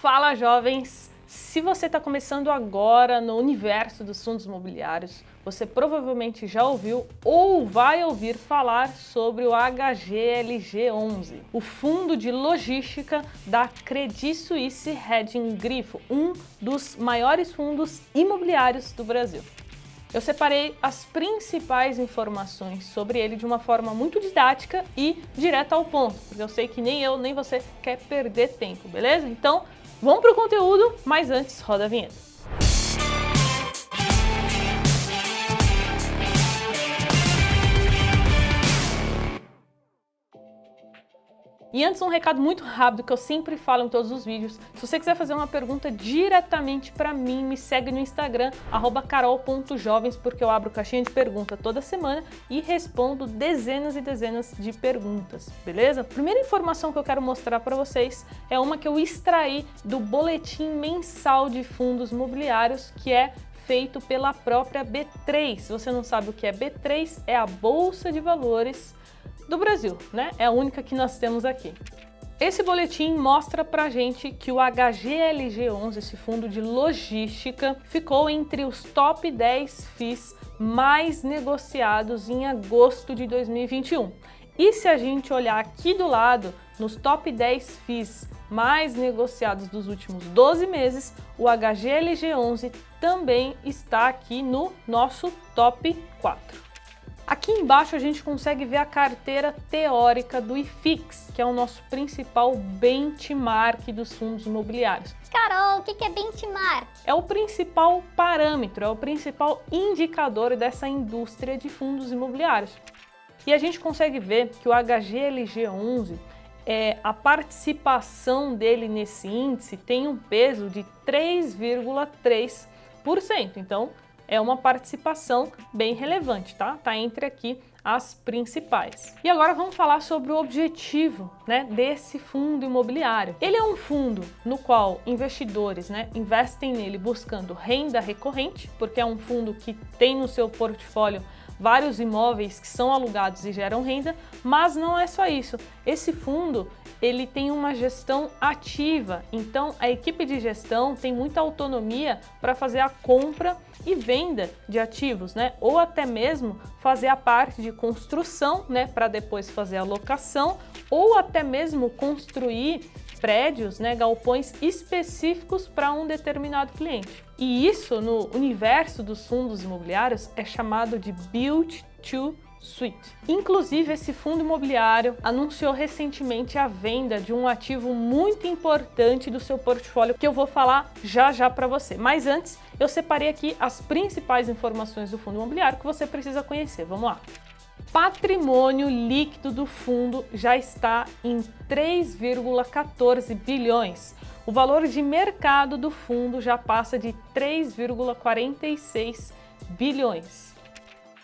Fala jovens! Se você está começando agora no universo dos fundos imobiliários, você provavelmente já ouviu ou vai ouvir falar sobre o HGLG11, o fundo de logística da Credit Suisse Hedging Grifo, um dos maiores fundos imobiliários do Brasil. Eu separei as principais informações sobre ele de uma forma muito didática e direta ao ponto, porque eu sei que nem eu nem você quer perder tempo, beleza? Então, Vamos pro conteúdo, mas antes roda a vinheta. E antes um recado muito rápido que eu sempre falo em todos os vídeos. Se você quiser fazer uma pergunta diretamente para mim, me segue no Instagram @carol.jovens porque eu abro caixinha de pergunta toda semana e respondo dezenas e dezenas de perguntas, beleza? Primeira informação que eu quero mostrar para vocês é uma que eu extraí do boletim mensal de fundos imobiliários que é feito pela própria B3. Se você não sabe o que é B3, é a bolsa de valores do Brasil, né? É a única que nós temos aqui. Esse boletim mostra pra gente que o HGLG11, esse fundo de logística, ficou entre os top 10 FIIs mais negociados em agosto de 2021. E se a gente olhar aqui do lado, nos top 10 FIIs mais negociados dos últimos 12 meses, o HGLG11 também está aqui no nosso top 4. Aqui embaixo a gente consegue ver a carteira teórica do IFIX, que é o nosso principal benchmark dos fundos imobiliários. Carol, o que é benchmark? É o principal parâmetro, é o principal indicador dessa indústria de fundos imobiliários. E a gente consegue ver que o HGLG11, é, a participação dele nesse índice tem um peso de 3,3%. Então, é uma participação bem relevante, tá? Tá entre aqui as principais. E agora vamos falar sobre o objetivo, né, desse fundo imobiliário. Ele é um fundo no qual investidores, né, investem nele buscando renda recorrente, porque é um fundo que tem no seu portfólio vários imóveis que são alugados e geram renda, mas não é só isso. Esse fundo ele tem uma gestão ativa, então a equipe de gestão tem muita autonomia para fazer a compra e venda de ativos, né? Ou até mesmo fazer a parte de construção, né, para depois fazer a locação, ou até mesmo construir prédios, né, galpões específicos para um determinado cliente. E isso no universo dos fundos imobiliários é chamado de build to Suite. Inclusive, esse fundo imobiliário anunciou recentemente a venda de um ativo muito importante do seu portfólio que eu vou falar já já para você. Mas antes, eu separei aqui as principais informações do fundo imobiliário que você precisa conhecer. Vamos lá patrimônio líquido do fundo já está em 3,14 bilhões. O valor de mercado do fundo já passa de 3,46 bilhões.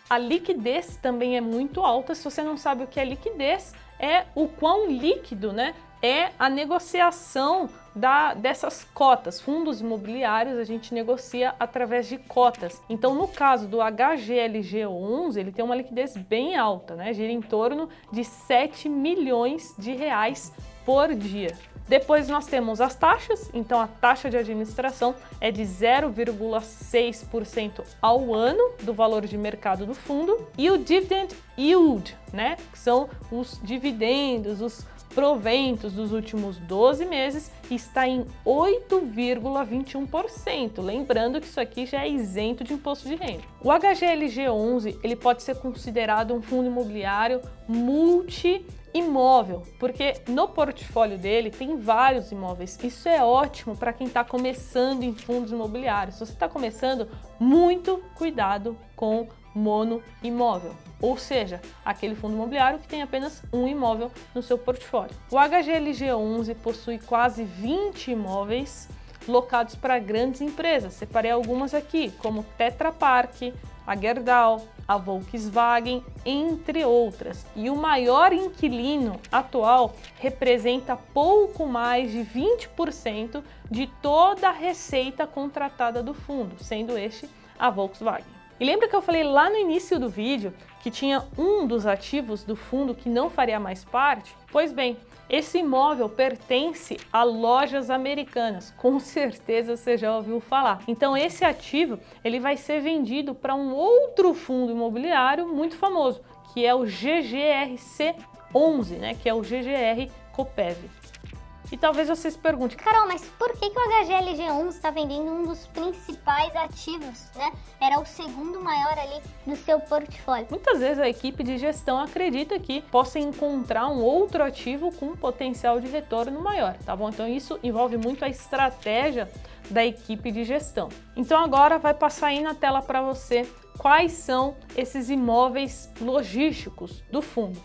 A liquidez também é muito alta. Se você não sabe o que é liquidez, é o quão líquido né, é a negociação da, dessas cotas. Fundos imobiliários a gente negocia através de cotas. Então, no caso do HGLG11, ele tem uma liquidez bem alta, né? gira em torno de 7 milhões de reais por dia. Depois nós temos as taxas, então a taxa de administração é de 0,6% ao ano do valor de mercado do fundo e o dividend yield, né, que são os dividendos, os proventos dos últimos 12 meses está em 8,21%. Lembrando que isso aqui já é isento de imposto de renda. O HGLG11 ele pode ser considerado um fundo imobiliário multi imóvel, porque no portfólio dele tem vários imóveis. Isso é ótimo para quem está começando em fundos imobiliários. Se você está começando, muito cuidado com mono imóvel, ou seja, aquele fundo imobiliário que tem apenas um imóvel no seu portfólio. O HGLG11 possui quase 20 imóveis locados para grandes empresas. Separei algumas aqui, como Tetra Pak, a Gerdau, a Volkswagen, entre outras. E o maior inquilino atual representa pouco mais de 20% de toda a receita contratada do fundo, sendo este a Volkswagen. E lembra que eu falei lá no início do vídeo que tinha um dos ativos do fundo que não faria mais parte? Pois bem, esse imóvel pertence a lojas americanas, com certeza você já ouviu falar. Então esse ativo ele vai ser vendido para um outro fundo imobiliário muito famoso, que é o GGRC 11, né, que é o GGR Copev. E talvez você se pergunte, Carol, mas por que, que o HGLG11 está vendendo um dos principais ativos, né? Era o segundo maior ali no seu portfólio. Muitas vezes a equipe de gestão acredita que possa encontrar um outro ativo com potencial de retorno maior, tá bom? Então isso envolve muito a estratégia da equipe de gestão. Então agora vai passar aí na tela para você quais são esses imóveis logísticos do fundo.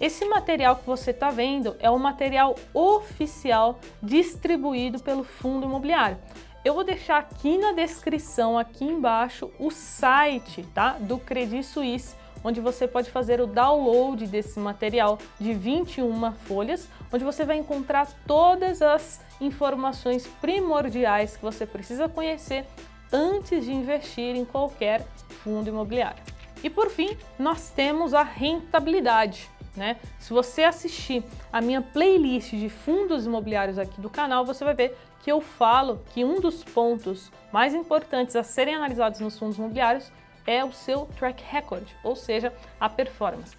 Esse material que você está vendo é o material oficial distribuído pelo fundo imobiliário. Eu vou deixar aqui na descrição, aqui embaixo, o site tá, do Credit Suisse, onde você pode fazer o download desse material de 21 folhas, onde você vai encontrar todas as informações primordiais que você precisa conhecer antes de investir em qualquer fundo imobiliário. E por fim, nós temos a rentabilidade. Né? Se você assistir a minha playlist de fundos imobiliários aqui do canal, você vai ver que eu falo que um dos pontos mais importantes a serem analisados nos fundos imobiliários é o seu track record, ou seja, a performance.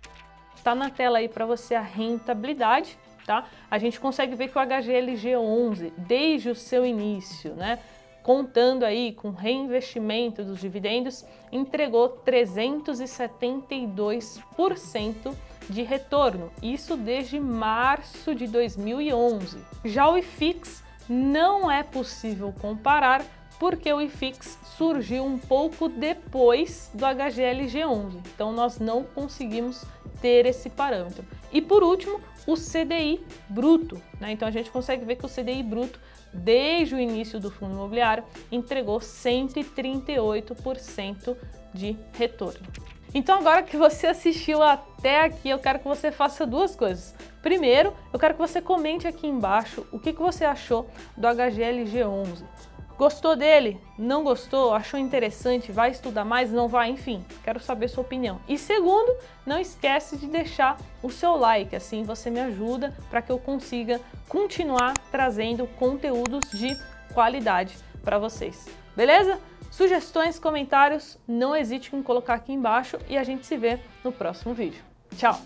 Está na tela aí para você a rentabilidade, tá? A gente consegue ver que o HGLG11, desde o seu início, né, contando aí com reinvestimento dos dividendos, entregou 372% de retorno, isso desde março de 2011. Já o IFIX não é possível comparar porque o IFIX surgiu um pouco depois do HGLG11, então nós não conseguimos ter esse parâmetro. E por último, o CDI bruto, né? então a gente consegue ver que o CDI bruto desde o início do fundo imobiliário entregou 138% de retorno. Então agora que você assistiu até aqui, eu quero que você faça duas coisas. Primeiro, eu quero que você comente aqui embaixo o que, que você achou do HGLG11. Gostou dele? Não gostou? Achou interessante? Vai estudar mais? Não vai? Enfim, quero saber sua opinião. E segundo, não esquece de deixar o seu like, assim você me ajuda para que eu consiga continuar trazendo conteúdos de qualidade para vocês. Beleza? Sugestões, comentários, não hesite em colocar aqui embaixo e a gente se vê no próximo vídeo. Tchau!